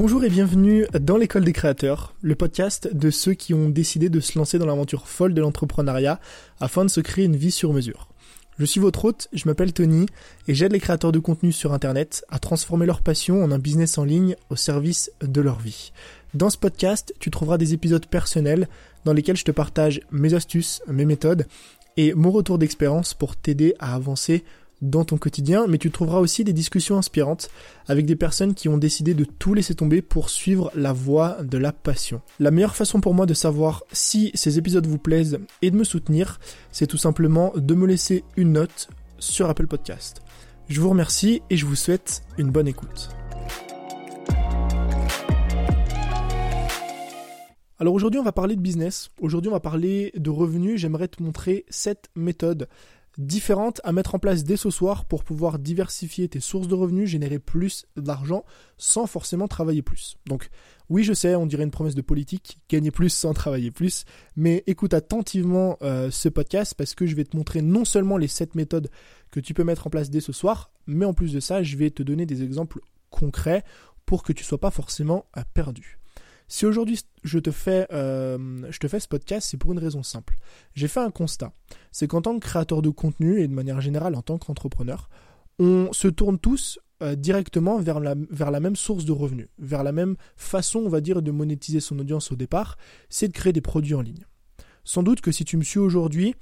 Bonjour et bienvenue dans l'école des créateurs, le podcast de ceux qui ont décidé de se lancer dans l'aventure folle de l'entrepreneuriat afin de se créer une vie sur mesure. Je suis votre hôte, je m'appelle Tony et j'aide les créateurs de contenu sur Internet à transformer leur passion en un business en ligne au service de leur vie. Dans ce podcast, tu trouveras des épisodes personnels dans lesquels je te partage mes astuces, mes méthodes et mon retour d'expérience pour t'aider à avancer dans ton quotidien, mais tu trouveras aussi des discussions inspirantes avec des personnes qui ont décidé de tout laisser tomber pour suivre la voie de la passion. La meilleure façon pour moi de savoir si ces épisodes vous plaisent et de me soutenir, c'est tout simplement de me laisser une note sur Apple Podcast. Je vous remercie et je vous souhaite une bonne écoute. Alors aujourd'hui on va parler de business, aujourd'hui on va parler de revenus, j'aimerais te montrer cette méthode différentes à mettre en place dès ce soir pour pouvoir diversifier tes sources de revenus, générer plus d'argent sans forcément travailler plus. Donc oui, je sais, on dirait une promesse de politique, gagner plus sans travailler plus, mais écoute attentivement euh, ce podcast parce que je vais te montrer non seulement les 7 méthodes que tu peux mettre en place dès ce soir, mais en plus de ça, je vais te donner des exemples concrets pour que tu sois pas forcément euh, perdu. Si aujourd'hui je te fais, euh, je te fais ce podcast, c'est pour une raison simple. J'ai fait un constat. C'est qu'en tant que créateur de contenu et de manière générale en tant qu'entrepreneur, on se tourne tous euh, directement vers la, vers la même source de revenus, vers la même façon, on va dire, de monétiser son audience au départ, c'est de créer des produits en ligne. Sans doute que si tu me suis aujourd'hui,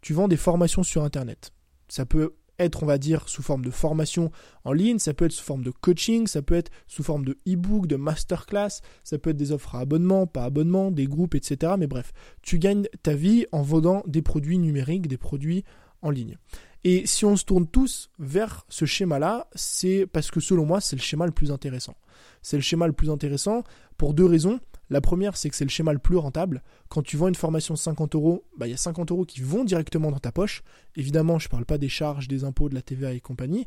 tu vends des formations sur Internet. Ça peut on va dire, sous forme de formation en ligne, ça peut être sous forme de coaching, ça peut être sous forme de e-book, de masterclass, ça peut être des offres à abonnement, pas abonnement, des groupes, etc. Mais bref, tu gagnes ta vie en vendant des produits numériques, des produits en ligne. Et si on se tourne tous vers ce schéma-là, c'est parce que selon moi, c'est le schéma le plus intéressant. C'est le schéma le plus intéressant pour deux raisons. La première, c'est que c'est le schéma le plus rentable. Quand tu vends une formation de 50 euros, bah, il y a 50 euros qui vont directement dans ta poche. Évidemment, je ne parle pas des charges, des impôts, de la TVA et compagnie.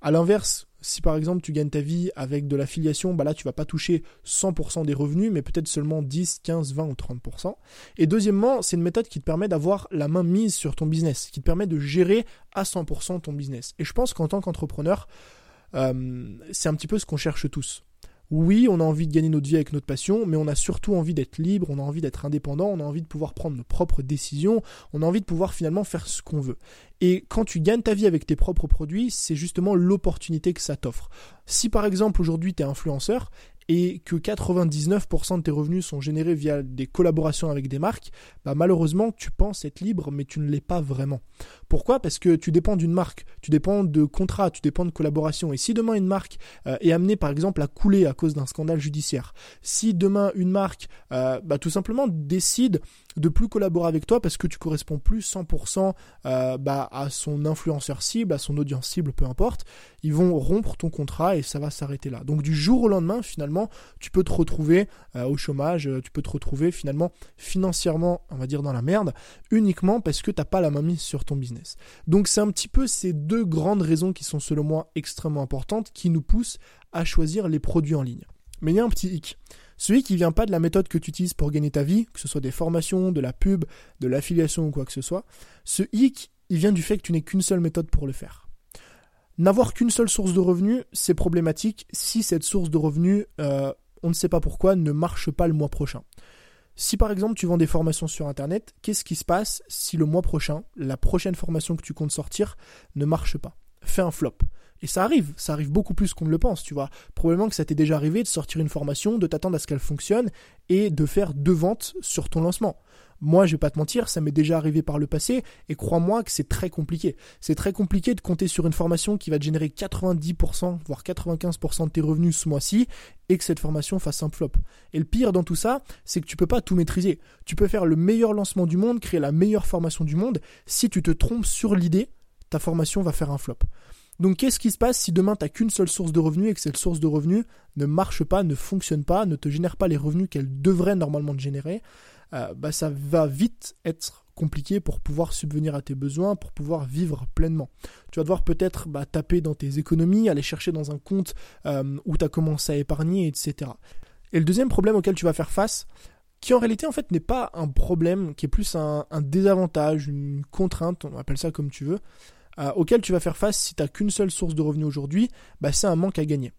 À l'inverse, si par exemple tu gagnes ta vie avec de l'affiliation, bah là tu vas pas toucher 100% des revenus, mais peut-être seulement 10, 15, 20 ou 30%. Et deuxièmement, c'est une méthode qui te permet d'avoir la main mise sur ton business, qui te permet de gérer à 100% ton business. Et je pense qu'en tant qu'entrepreneur, euh, c'est un petit peu ce qu'on cherche tous. Oui, on a envie de gagner notre vie avec notre passion, mais on a surtout envie d'être libre, on a envie d'être indépendant, on a envie de pouvoir prendre nos propres décisions, on a envie de pouvoir finalement faire ce qu'on veut. Et quand tu gagnes ta vie avec tes propres produits, c'est justement l'opportunité que ça t'offre. Si par exemple aujourd'hui tu es influenceur, et que 99% de tes revenus sont générés via des collaborations avec des marques, bah malheureusement tu penses être libre mais tu ne l'es pas vraiment. Pourquoi? Parce que tu dépends d'une marque, tu dépends de contrats, tu dépends de collaborations. Et si demain une marque euh, est amenée par exemple à couler à cause d'un scandale judiciaire, si demain une marque euh, bah, tout simplement décide de plus collaborer avec toi parce que tu corresponds plus 100% euh, bah, à son influenceur cible, à son audience cible, peu importe, ils vont rompre ton contrat et ça va s'arrêter là. Donc du jour au lendemain, finalement, tu peux te retrouver au chômage, tu peux te retrouver finalement financièrement, on va dire, dans la merde, uniquement parce que tu n'as pas la main mise sur ton business. Donc c'est un petit peu ces deux grandes raisons qui sont selon moi extrêmement importantes qui nous poussent à choisir les produits en ligne. Mais il y a un petit hic. Celui qui vient pas de la méthode que tu utilises pour gagner ta vie, que ce soit des formations, de la pub, de l'affiliation ou quoi que ce soit, ce hic, il vient du fait que tu n'aies qu'une seule méthode pour le faire. N'avoir qu'une seule source de revenus, c'est problématique si cette source de revenus, euh, on ne sait pas pourquoi, ne marche pas le mois prochain. Si par exemple tu vends des formations sur Internet, qu'est-ce qui se passe si le mois prochain, la prochaine formation que tu comptes sortir ne marche pas? Fais un flop. Et ça arrive, ça arrive beaucoup plus qu'on ne le pense, tu vois. Probablement que ça t'est déjà arrivé de sortir une formation, de t'attendre à ce qu'elle fonctionne et de faire deux ventes sur ton lancement. Moi, je vais pas te mentir, ça m'est déjà arrivé par le passé et crois-moi que c'est très compliqué. C'est très compliqué de compter sur une formation qui va te générer 90% voire 95% de tes revenus ce mois-ci et que cette formation fasse un flop. Et le pire dans tout ça, c'est que tu peux pas tout maîtriser. Tu peux faire le meilleur lancement du monde, créer la meilleure formation du monde, si tu te trompes sur l'idée, ta formation va faire un flop. Donc qu'est-ce qui se passe si demain tu qu'une seule source de revenus et que cette source de revenus ne marche pas, ne fonctionne pas, ne te génère pas les revenus qu'elle devrait normalement te générer euh, bah, Ça va vite être compliqué pour pouvoir subvenir à tes besoins, pour pouvoir vivre pleinement. Tu vas devoir peut-être bah, taper dans tes économies, aller chercher dans un compte euh, où tu as commencé à épargner, etc. Et le deuxième problème auquel tu vas faire face, qui en réalité en fait n'est pas un problème, qui est plus un désavantage, une contrainte, on appelle ça comme tu veux, auquel tu vas faire face si tu n'as qu'une seule source de revenus aujourd'hui, bah, c'est un manque à gagner.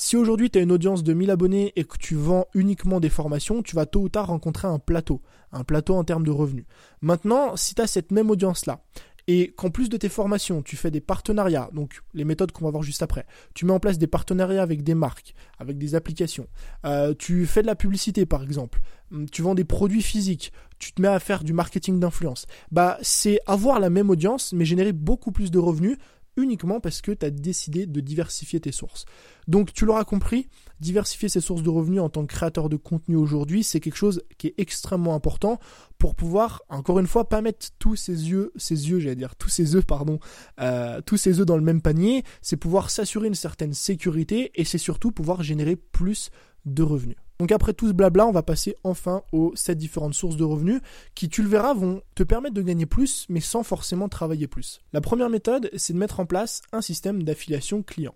Si aujourd'hui tu as une audience de 1000 abonnés et que tu vends uniquement des formations, tu vas tôt ou tard rencontrer un plateau, un plateau en termes de revenus. Maintenant, si tu as cette même audience-là et qu'en plus de tes formations, tu fais des partenariats, donc les méthodes qu'on va voir juste après, tu mets en place des partenariats avec des marques, avec des applications, euh, tu fais de la publicité par exemple, hum, tu vends des produits physiques, tu te mets à faire du marketing d'influence, bah c'est avoir la même audience mais générer beaucoup plus de revenus uniquement parce que tu as décidé de diversifier tes sources. Donc tu l'auras compris, diversifier ses sources de revenus en tant que créateur de contenu aujourd'hui, c'est quelque chose qui est extrêmement important pour pouvoir, encore une fois, pas mettre tous ses yeux, ses yeux, j'allais dire, tous ses œufs, pardon, euh, tous ses œufs dans le même panier, c'est pouvoir s'assurer une certaine sécurité et c'est surtout pouvoir générer plus de revenus. Donc après tout ce blabla, on va passer enfin aux 7 différentes sources de revenus qui, tu le verras, vont te permettre de gagner plus mais sans forcément travailler plus. La première méthode, c'est de mettre en place un système d'affiliation client.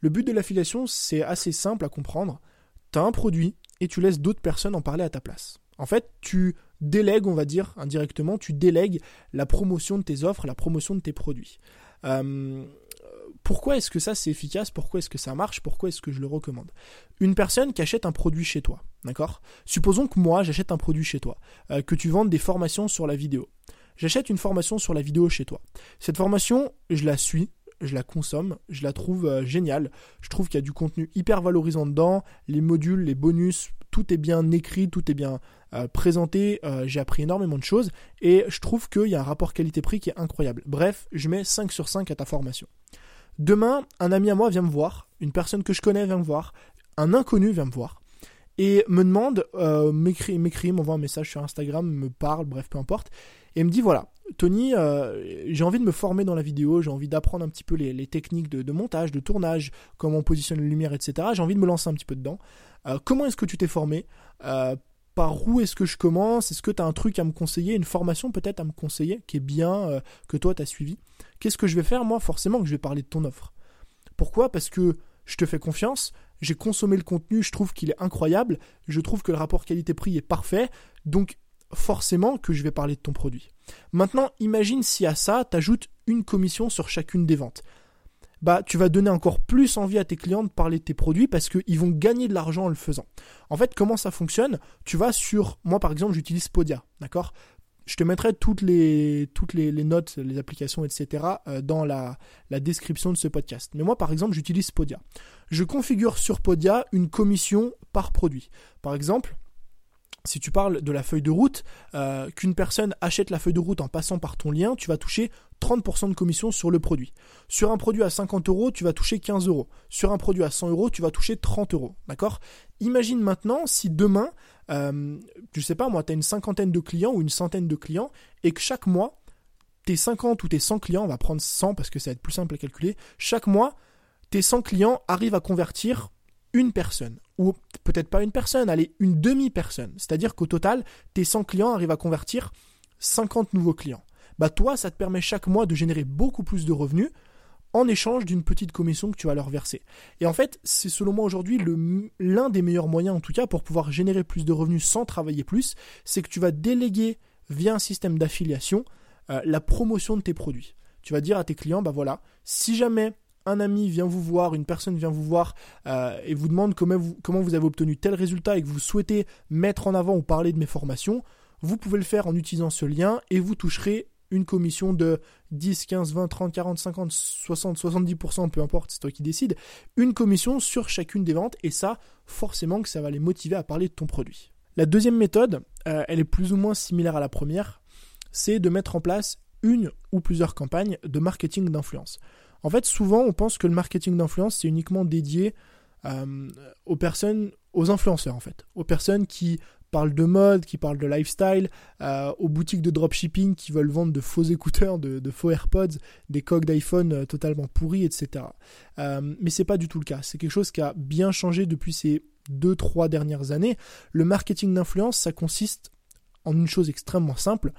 Le but de l'affiliation, c'est assez simple à comprendre. Tu as un produit et tu laisses d'autres personnes en parler à ta place. En fait, tu délègues, on va dire indirectement, tu délègues la promotion de tes offres, la promotion de tes produits. Euh, pourquoi est-ce que ça c'est efficace? Pourquoi est-ce que ça marche? Pourquoi est-ce que je le recommande? Une personne qui achète un produit chez toi, d'accord? Supposons que moi j'achète un produit chez toi, euh, que tu vendes des formations sur la vidéo. J'achète une formation sur la vidéo chez toi. Cette formation, je la suis, je la consomme, je la trouve euh, géniale. Je trouve qu'il y a du contenu hyper valorisant dedans, les modules, les bonus, tout est bien écrit, tout est bien euh, présenté. J'ai appris énormément de choses et je trouve qu'il y a un rapport qualité-prix qui est incroyable. Bref, je mets 5 sur 5 à ta formation. Demain, un ami à moi vient me voir, une personne que je connais vient me voir, un inconnu vient me voir et me demande, euh, m'écrit, m'envoie un message sur Instagram, me parle, bref, peu importe, et me dit voilà, Tony, euh, j'ai envie de me former dans la vidéo, j'ai envie d'apprendre un petit peu les, techniques de, montage, de tournage, comment on positionne la lumière, etc. J'ai envie de me lancer un petit peu dedans. Euh, comment est-ce que tu t'es formé? Par où est-ce que je commence? Est-ce que tu as un truc à me conseiller, une formation peut-être à me conseiller qui est bien, euh, que toi tu as suivi? Qu'est-ce que je vais faire Moi, forcément que je vais parler de ton offre? Pourquoi? Parce que je te fais confiance, j'ai consommé le contenu, je trouve qu'il est incroyable, je trouve que le rapport qualité-prix est parfait, donc forcément que je vais parler de ton produit. Maintenant, imagine si à ça, tu ajoutes une commission sur chacune des ventes bah, tu vas donner encore plus envie à tes clients de parler de tes produits parce qu'ils vont gagner de l'argent en le faisant. En fait, comment ça fonctionne? Tu vas sur, moi par exemple, j'utilise Podia, d'accord? Je te mettrai toutes les, toutes les, notes, les applications, etc. Euh, dans la, description de ce podcast. Mais moi, par exemple, j'utilise Podia. Je configure sur Podia une commission par produit. Par exemple, si tu parles de la feuille de route, euh, qu'une personne achète la feuille de route en passant par ton lien, tu vas toucher 30% de commission sur le produit. Sur un produit à 50 euros, tu vas toucher 15 euros. Sur un produit à 100 euros, tu vas toucher 30 euros. D'accord? Imagine maintenant si demain, euh, je sais pas moi, tu as une cinquantaine de clients ou une centaine de clients et que chaque mois, tes 50 ou tes 100 clients, on va prendre 100 parce que ça va être plus simple à calculer, chaque mois, tes 100 clients arrivent à convertir une personne, ou peut-être pas une personne, allez, une demi-personne. C'est-à-dire qu'au total, tes 100 clients arrivent à convertir 50 nouveaux clients. Bah toi, ça te permet chaque mois de générer beaucoup plus de revenus en échange d'une petite commission que tu vas leur verser. Et en fait, c'est selon moi aujourd'hui l'un des meilleurs moyens, en tout cas, pour pouvoir générer plus de revenus sans travailler plus, c'est que tu vas déléguer via un système d'affiliation euh, la promotion de tes produits. Tu vas dire à tes clients, bah voilà, si jamais un ami vient vous voir, une personne vient vous voir euh, et vous demande comment comment vous avez obtenu tel résultat et que vous souhaitez mettre en avant ou parler de mes formations, vous pouvez le faire en utilisant ce lien et vous toucherez une commission de 10, 15, 20, 30, 40, 50, 60, 70%, peu importe, c'est toi qui décides, une commission sur chacune des ventes et ça, forcément que ça va les motiver à parler de ton produit. La deuxième méthode, euh, elle est plus ou moins similaire à la première, c'est de mettre en place une ou plusieurs campagnes de marketing d'influence. En fait, souvent, on pense que le marketing d'influence, c'est uniquement dédié euh, aux personnes, aux influenceurs, en fait. Aux personnes qui parlent de mode, qui parlent de lifestyle, euh, aux boutiques de dropshipping qui veulent vendre de faux écouteurs, de, faux AirPods, des coques d'iPhone euh, totalement pourris, etc. mais c'est pas du tout le cas. C'est quelque chose qui a bien changé depuis ces deux, trois dernières années. Le marketing d'influence, ça consiste en une chose extrêmement simple.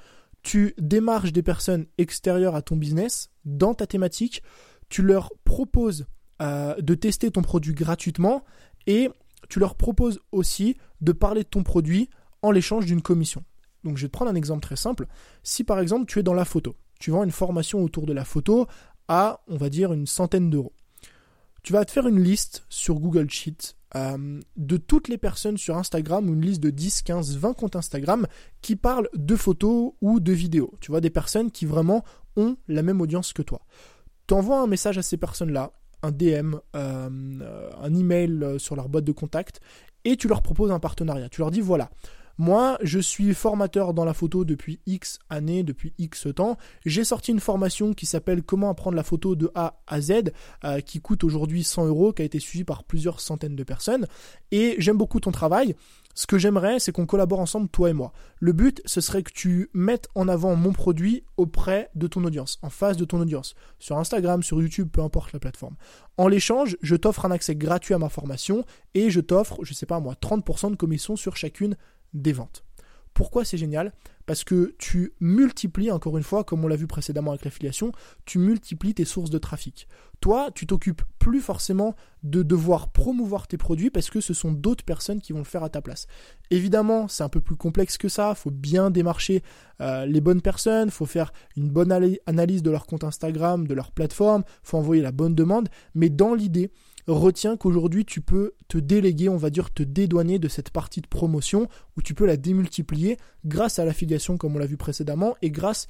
Tu démarches des personnes extérieures à ton business dans ta thématique tu leur proposes euh, de tester ton produit gratuitement et tu leur proposes aussi de parler de ton produit en l'échange d'une commission. Donc je vais te prendre un exemple très simple. Si par exemple tu es dans la photo, tu vends une formation autour de la photo à, on va dire, une centaine d'euros. Tu vas te faire une liste sur Google Sheet euh, de toutes les personnes sur Instagram ou une liste de 10, 15, 20 comptes Instagram qui parlent de photos ou de vidéos. Tu vois, des personnes qui vraiment ont la même audience que toi. Tu envoies un message à ces personnes-là, un DM, euh, un email sur leur boîte de contact et tu leur proposes un partenariat. Tu leur dis voilà, moi, je suis formateur dans la photo depuis X années, depuis X temps. J'ai sorti une formation qui s'appelle Comment apprendre la photo de A à Z, euh, qui coûte aujourd'hui 100 euros, qui a été suivie par plusieurs centaines de personnes. Et j'aime beaucoup ton travail. Ce que j'aimerais, c'est qu'on collabore ensemble, toi et moi. Le but, ce serait que tu mettes en avant mon produit auprès de ton audience, en face de ton audience, sur Instagram, sur YouTube, peu importe la plateforme. En l'échange, je t'offre un accès gratuit à ma formation et je t'offre, je sais pas moi, 30% de commission sur chacune des ventes. Pourquoi c'est génial? Parce que tu multiplies, encore une fois, comme on l'a vu précédemment avec l'affiliation, tu multiplies tes sources de trafic. Toi, tu t'occupes plus forcément de devoir promouvoir tes produits parce que ce sont d'autres personnes qui vont le faire à ta place. Évidemment, c'est un peu plus complexe que ça, il faut bien démarcher euh, les bonnes personnes, faut faire une bonne analyse de leur compte Instagram, de leur plateforme, faut envoyer la bonne demande, mais dans l'idée, retiens qu'aujourd'hui tu peux te déléguer, on va dire te dédouaner de cette partie de promotion où tu peux la démultiplier grâce à l'affiliation comme on l'a vu précédemment et grâce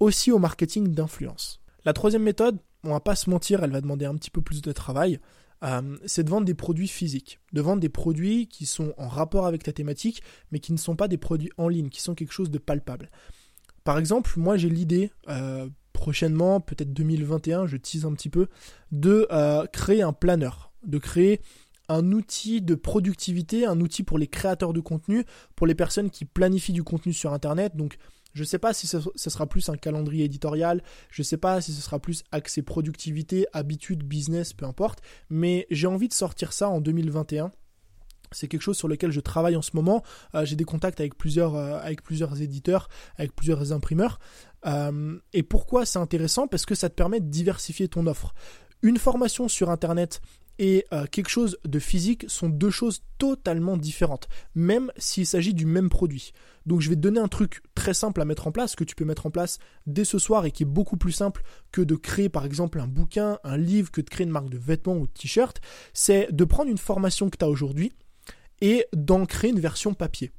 aussi au marketing d'influence. La troisième méthode, on va pas se mentir, elle va demander un petit peu plus de travail. Euh, c'est de vendre des produits physiques, de vendre des produits qui sont en rapport avec ta thématique, mais qui ne sont pas des produits en ligne, qui sont quelque chose de palpable. Par exemple, moi j'ai l'idée euh, prochainement, peut-être 2021, je tease un petit peu, de euh, créer un planeur, de créer un outil de productivité, un outil pour les créateurs de contenu, pour les personnes qui planifient du contenu sur Internet. Donc, je ne sais pas si ce, sera plus un calendrier éditorial, je ne sais pas si ce sera plus accès productivité, habitude, business, peu importe, mais j'ai envie de sortir ça en 2021 c'est quelque chose sur lequel je travaille en ce moment. Euh, j'ai des contacts avec plusieurs, euh, avec plusieurs éditeurs, avec plusieurs imprimeurs. Euh, et pourquoi c'est intéressant? Parce que ça te permet de diversifier ton offre. Une formation sur Internet et quelque chose de physique sont deux choses totalement différentes, même s'il s'agit du même produit. Donc je vais te donner un truc très simple à mettre en place, que tu peux mettre en place dès ce soir et qui est beaucoup plus simple que de créer par exemple un bouquin, un livre, que de créer une marque de vêtements ou de t-shirt. C'est de prendre une formation que tu as aujourd'hui et d'en créer une version papier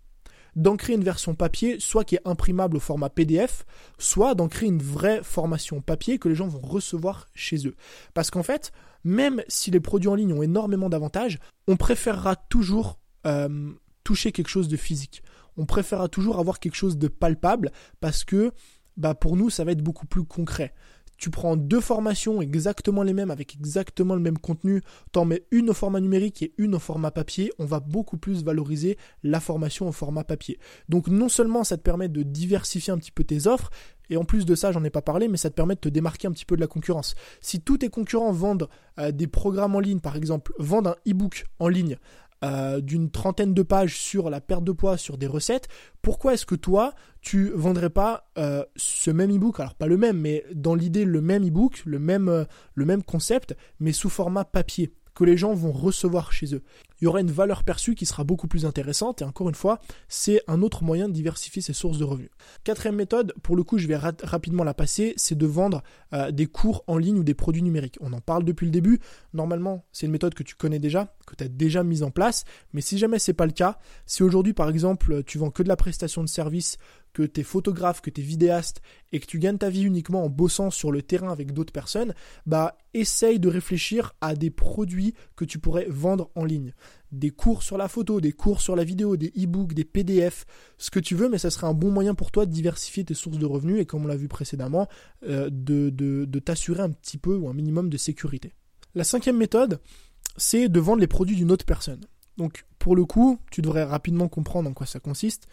d'en créer une version papier, soit qui est imprimable au format PDF, soit d'en créer une vraie formation papier que les gens vont recevoir chez eux. Parce qu'en fait, même si les produits en ligne ont énormément d'avantages, on préférera toujours euh, toucher quelque chose de physique. On préférera toujours avoir quelque chose de palpable parce que bah, pour nous, ça va être beaucoup plus concret tu prends deux formations exactement les mêmes avec exactement le même contenu, t'en mets une au format numérique et une au format papier, on va beaucoup plus valoriser la formation au format papier. Donc non seulement ça te permet de diversifier un petit peu tes offres, et en plus de ça, j'en ai pas parlé, mais ça te permet de te démarquer un petit peu de la concurrence. Si tous tes concurrents vendent euh, des programmes en ligne, par exemple, vendent un e-book en ligne euh, d'une trentaine de pages sur la perte de poids, sur des recettes, pourquoi est-ce que toi, tu vendrais pas euh, ce même e-book? Alors pas le même, mais dans l'idée le même e-book, le même, euh, le même concept, mais sous format papier que les gens vont recevoir chez eux. Il y aura une valeur perçue qui sera beaucoup plus intéressante et encore une fois, c'est un autre moyen de diversifier ses sources de revenus. Quatrième méthode, pour le coup, je vais rapidement la passer, c'est de vendre euh, des cours en ligne ou des produits numériques. On en parle depuis le début. Normalement, c'est une méthode que tu connais déjà, que tu as déjà mise en place, mais si jamais c'est pas le cas, si aujourd'hui par exemple, tu vends que de la prestation de service que tu es photographe, que tu es vidéaste et que tu gagnes ta vie uniquement en bossant sur le terrain avec d'autres personnes, bah essaye de réfléchir à des produits que tu pourrais vendre en ligne. Des cours sur la photo, des cours sur la vidéo, des e-books, des PDF, ce que tu veux, mais ça serait un bon moyen pour toi de diversifier tes sources de revenus et comme on l'a vu précédemment, euh, de, de t'assurer un petit peu ou un minimum de sécurité. La cinquième méthode, c'est de vendre les produits d'une autre personne. Donc pour le coup, tu devrais rapidement comprendre en quoi ça consiste.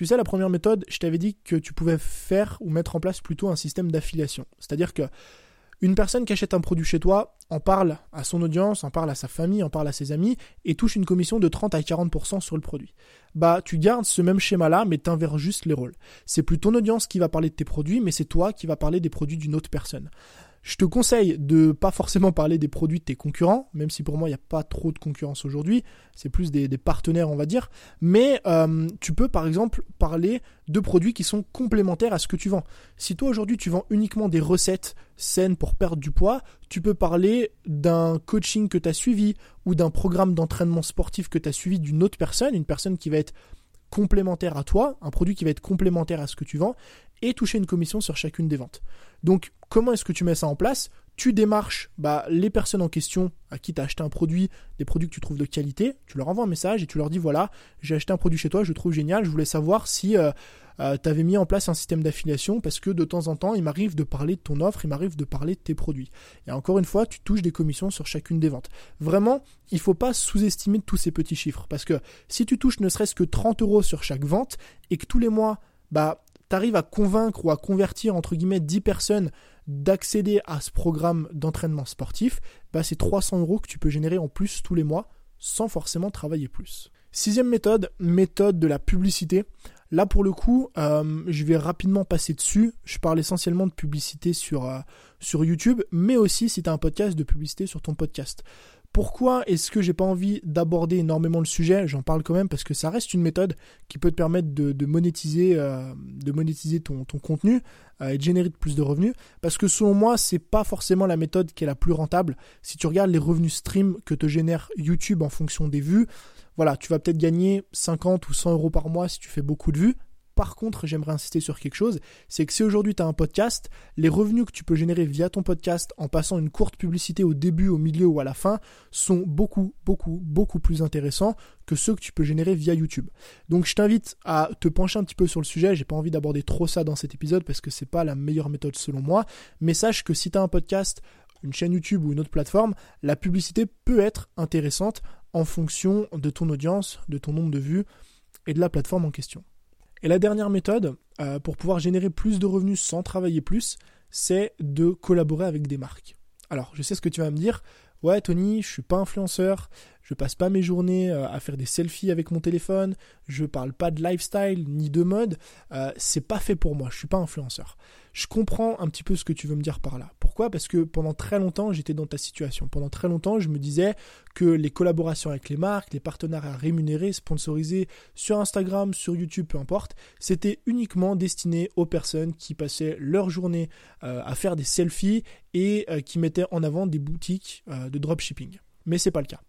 Tu sais, la première méthode, je t'avais dit que tu pouvais faire ou mettre en place plutôt un système d'affiliation. C'est-à-dire que une personne qui achète un produit chez toi en parle à son audience, en parle à sa famille, en parle à ses amis et touche une commission de 30 à 40% sur le produit. Bah, tu gardes ce même schéma-là, mais t'inverses juste les rôles. C'est plus ton audience qui va parler de tes produits, mais c'est toi qui va parler des produits d'une autre personne. Je te conseille de pas forcément parler des produits de tes concurrents, même si pour moi il n'y a pas trop de concurrence aujourd'hui, c'est plus des, partenaires on va dire, mais euh, tu peux par exemple parler de produits qui sont complémentaires à ce que tu vends. Si toi aujourd'hui tu vends uniquement des recettes saines pour perdre du poids, tu peux parler d'un coaching que tu as suivi ou d'un programme d'entraînement sportif que tu as suivi d'une autre personne, une personne qui va être complémentaire à toi, un produit qui va être complémentaire à ce que tu vends, et toucher une commission sur chacune des ventes. Donc comment est-ce que tu mets ça en place? Tu démarches bah, les personnes en question à qui tu as acheté un produit, des produits que tu trouves de qualité, tu leur envoies un message et tu leur dis voilà, j'ai acheté un produit chez toi, je le trouve génial, je voulais savoir si euh, euh, tu avais mis en place un système d'affiliation parce que de temps en temps, il m'arrive de parler de ton offre, il m'arrive de parler de tes produits. Et encore une fois, tu touches des commissions sur chacune des ventes. Vraiment, il ne faut pas sous-estimer tous ces petits chiffres parce que si tu touches ne serait-ce que 30 euros sur chaque vente et que tous les mois, bah, tu arrives à convaincre ou à convertir entre guillemets 10 personnes d'accéder à ce programme d'entraînement sportif, bah, c'est 300 euros que tu peux générer en plus tous les mois sans forcément travailler plus. Sixième méthode, méthode de la publicité. Là, pour le coup, euh, je vais rapidement passer dessus. Je parle essentiellement de publicité sur, euh, sur YouTube, mais aussi si tu as un podcast, de publicité sur ton podcast. Pourquoi est-ce que j'ai pas envie d'aborder énormément le sujet? J'en parle quand même parce que ça reste une méthode qui peut te permettre de, monétiser, euh, monétiser ton, ton contenu et de générer plus de revenus. Parce que selon moi, c'est pas forcément la méthode qui est la plus rentable. Si tu regardes les revenus stream que te génère YouTube en fonction des vues, voilà, tu vas peut-être gagner 50 ou 100 euros par mois si tu fais beaucoup de vues. Par contre, j'aimerais insister sur quelque chose, c'est que si aujourd'hui tu as un podcast, les revenus que tu peux générer via ton podcast en passant une courte publicité au début, au milieu ou à la fin sont beaucoup, beaucoup, beaucoup plus intéressants que ceux que tu peux générer via YouTube. Donc je t'invite à te pencher un petit peu sur le sujet, j'ai pas envie d'aborder trop ça dans cet épisode parce que c'est pas la meilleure méthode selon moi, mais sache que si tu as un podcast, une chaîne YouTube ou une autre plateforme, la publicité peut être intéressante en fonction de ton audience, de ton nombre de vues et de la plateforme en question. Et la dernière méthode, euh, pour pouvoir générer plus de revenus sans travailler plus, c'est de collaborer avec des marques. Alors, je sais ce que tu vas me dire. Ouais, Tony, je suis pas influenceur, je passe pas mes journées euh, à faire des selfies avec mon téléphone, je parle pas de lifestyle ni de mode, euh, c'est pas fait pour moi, je suis pas influenceur. Je comprends un petit peu ce que tu veux me dire par là. Pourquoi? Parce que pendant très longtemps, j'étais dans ta situation. Pendant très longtemps, je me disais que les collaborations avec les marques, les partenariats rémunérés, sponsorisés sur Instagram, sur YouTube, peu importe, c'était uniquement destiné aux personnes qui passaient leur journée euh, à faire des selfies et qui mettaient en avant des boutiques de dropshipping. Mais c'est pas le cas.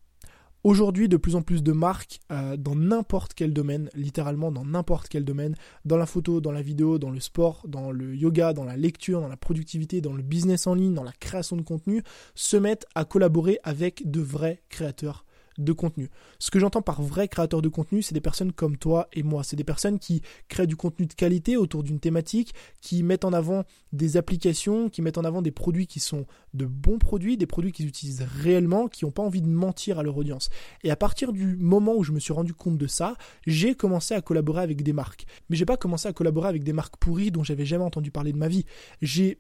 Aujourd'hui, de plus en plus de marques euh, dans n'importe quel domaine, littéralement dans n'importe quel domaine, dans la photo, dans la vidéo, dans le sport, dans le yoga, dans la lecture, dans la productivité, dans le business en ligne, dans la création de contenu, se mettent à collaborer avec de vrais créateurs de contenu. Ce que j'entends par vrai créateur de contenu, c'est des personnes comme toi et moi. C'est des personnes qui créent du contenu de qualité autour d'une thématique, qui mettent en avant des applications, qui mettent en avant des produits qui sont de bons produits, des produits qu'ils utilisent réellement, qui n'ont pas envie de mentir à leur audience. Et à partir du moment où je me suis rendu compte de ça, j'ai commencé à collaborer avec des marques. Mais j'ai pas commencé à collaborer avec des marques pourries dont j'avais jamais entendu parler de ma vie. J'ai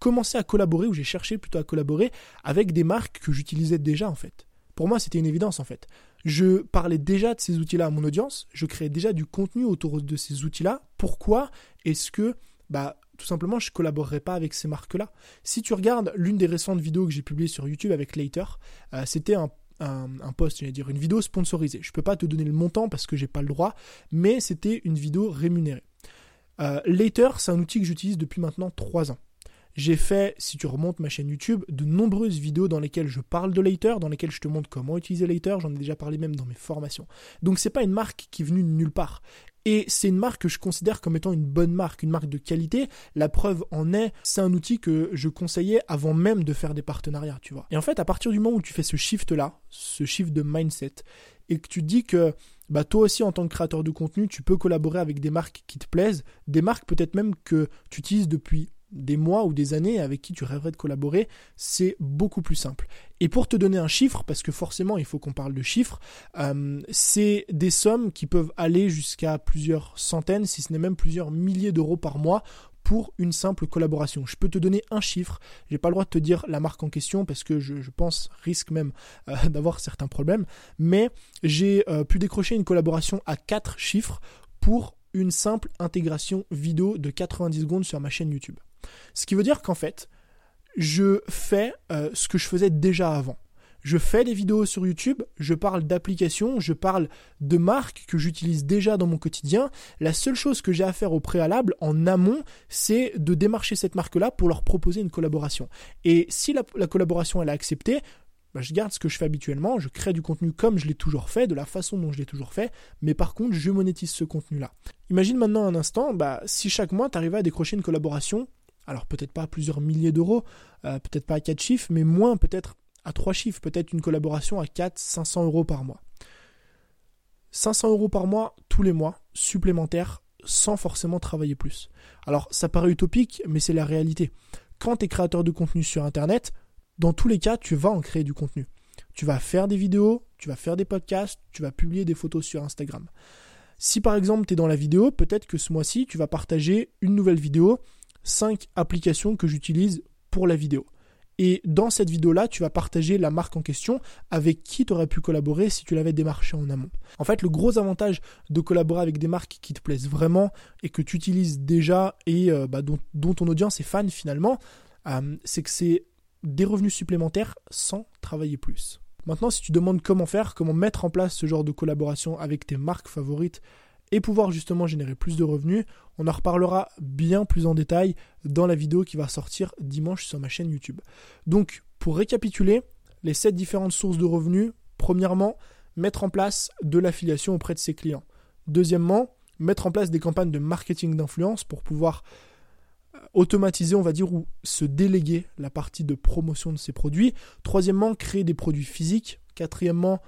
commencé à collaborer, ou j'ai cherché plutôt à collaborer avec des marques que j'utilisais déjà en fait. Pour moi, c'était une évidence en fait. Je parlais déjà de ces outils-là à mon audience, je créais déjà du contenu autour de ces outils-là. Pourquoi est-ce que, bah, tout simplement, je collaborerais pas avec ces marques-là? Si tu regardes l'une des récentes vidéos que j'ai publiées sur YouTube avec Later, euh, c'était un un, post, à dire une vidéo sponsorisée. Je ne peux pas te donner le montant parce que j'ai pas le droit, mais c'était une vidéo rémunérée. Euh, Later, c'est un outil que j'utilise depuis maintenant 3 ans. J'ai fait, si tu remontes ma chaîne YouTube, de nombreuses vidéos dans lesquelles je parle de Later, dans lesquelles je te montre comment utiliser Later, j'en ai déjà parlé même dans mes formations. Donc c'est pas une marque qui est venue de nulle part. Et c'est une marque que je considère comme étant une bonne marque, une marque de qualité. La preuve en est, c'est un outil que je conseillais avant même de faire des partenariats, tu vois. Et en fait, à partir du moment où tu fais ce shift-là, ce shift de mindset, et que tu dis que bah toi aussi en tant que créateur de contenu, tu peux collaborer avec des marques qui te plaisent, des marques peut-être même que tu utilises depuis des mois ou des années avec qui tu rêverais de collaborer, c'est beaucoup plus simple. Et pour te donner un chiffre, parce que forcément il faut qu'on parle de chiffres, euh, c'est des sommes qui peuvent aller jusqu'à plusieurs centaines, si ce n'est même plusieurs milliers d'euros par mois pour une simple collaboration. Je peux te donner un chiffre, j'ai pas le droit de te dire la marque en question parce que je, pense risque même euh, d'avoir certains problèmes, mais j'ai euh, pu décrocher une collaboration à quatre chiffres pour une simple intégration vidéo de 90 secondes sur ma chaîne YouTube. Ce qui veut dire qu'en fait, je fais euh, ce que je faisais déjà avant. Je fais des vidéos sur YouTube, je parle d'applications, je parle de marques que j'utilise déjà dans mon quotidien. La seule chose que j'ai à faire au préalable, en amont, c'est de démarcher cette marque-là pour leur proposer une collaboration. Et si la, collaboration elle est acceptée, bah, je garde ce que je fais habituellement, je crée du contenu comme je l'ai toujours fait, de la façon dont je l'ai toujours fait, mais par contre, je monétise ce contenu-là. Imagine maintenant un instant, bah, si chaque mois, tu arrivais à décrocher une collaboration, alors peut-être pas à plusieurs milliers d'euros, euh, peut-être pas à quatre chiffres, mais moins peut-être à trois chiffres, peut-être une collaboration à 4, 500 euros par mois. 500 euros par mois, tous les mois, supplémentaires, sans forcément travailler plus. Alors, ça paraît utopique, mais c'est la réalité. Quand tu es créateur de contenu sur Internet, dans tous les cas, tu vas en créer du contenu. Tu vas faire des vidéos, tu vas faire des podcasts, tu vas publier des photos sur Instagram. Si par exemple tu es dans la vidéo, peut-être que ce mois-ci, tu vas partager une nouvelle vidéo, 5 applications que j'utilise pour la vidéo. Et dans cette vidéo-là, tu vas partager la marque en question avec qui tu aurais pu collaborer si tu l'avais démarché en amont. En fait, le gros avantage de collaborer avec des marques qui te plaisent vraiment et que tu utilises déjà et euh, bah, dont, ton audience est fan finalement, euh, c'est que c'est des revenus supplémentaires sans travailler plus. Maintenant, si tu demandes comment faire, comment mettre en place ce genre de collaboration avec tes marques favorites et pouvoir justement générer plus de revenus, on en reparlera bien plus en détail dans la vidéo qui va sortir dimanche sur ma chaîne YouTube. Donc, pour récapituler, les 7 différentes sources de revenus, premièrement, mettre en place de l'affiliation auprès de ses clients. Deuxièmement, mettre en place des campagnes de marketing d'influence pour pouvoir automatiser, on va dire, ou se déléguer la partie de promotion de ses produits. Troisièmement, créer des produits physiques. Quatrièmement,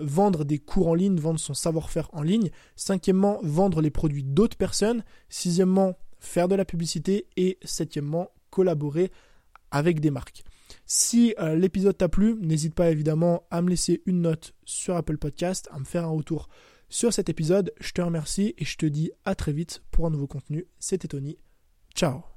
vendre des cours en ligne, vendre son savoir-faire en ligne. Cinquièmement, vendre les produits d'autres personnes. Sixièmement, faire de la publicité. Et septièmement, collaborer avec des marques. Si euh, l'épisode t'a plu, n'hésite pas évidemment à me laisser une note sur Apple Podcast, à me faire un retour sur cet épisode. Je te remercie et je te dis à très vite pour un nouveau contenu. C'était Tony. Ciao